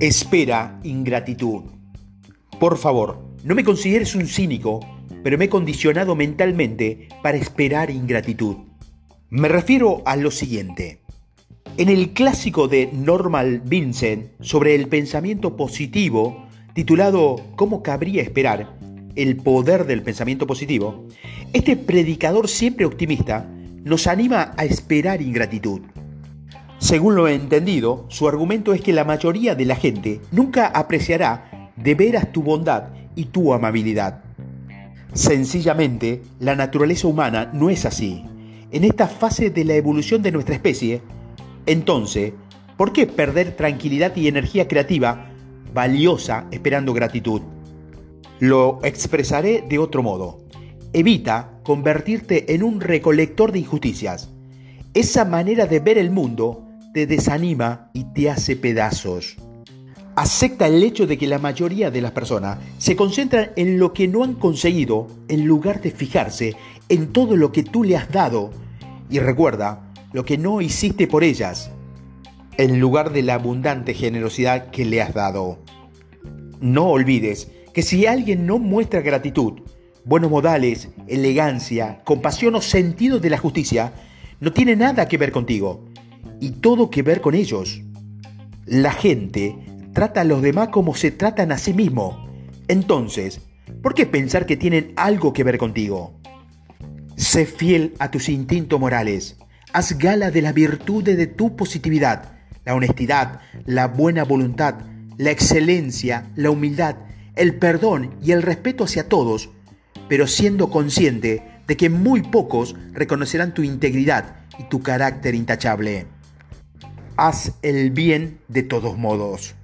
Espera ingratitud. Por favor, no me consideres un cínico, pero me he condicionado mentalmente para esperar ingratitud. Me refiero a lo siguiente. En el clásico de Normal Vincent sobre el pensamiento positivo, titulado ¿Cómo cabría esperar? El poder del pensamiento positivo, este predicador siempre optimista nos anima a esperar ingratitud. Según lo he entendido, su argumento es que la mayoría de la gente nunca apreciará de veras tu bondad y tu amabilidad. Sencillamente, la naturaleza humana no es así. En esta fase de la evolución de nuestra especie, entonces, ¿por qué perder tranquilidad y energía creativa valiosa esperando gratitud? Lo expresaré de otro modo. Evita convertirte en un recolector de injusticias. Esa manera de ver el mundo te desanima y te hace pedazos. Acepta el hecho de que la mayoría de las personas se concentran en lo que no han conseguido en lugar de fijarse en todo lo que tú le has dado. Y recuerda lo que no hiciste por ellas, en lugar de la abundante generosidad que le has dado. No olvides que si alguien no muestra gratitud, buenos modales, elegancia, compasión o sentido de la justicia, no tiene nada que ver contigo y todo que ver con ellos. La gente trata a los demás como se tratan a sí mismo. Entonces, ¿por qué pensar que tienen algo que ver contigo? Sé fiel a tus instintos morales. Haz gala de las virtudes de tu positividad, la honestidad, la buena voluntad, la excelencia, la humildad, el perdón y el respeto hacia todos, pero siendo consciente de que muy pocos reconocerán tu integridad y tu carácter intachable haz el bien de todos modos.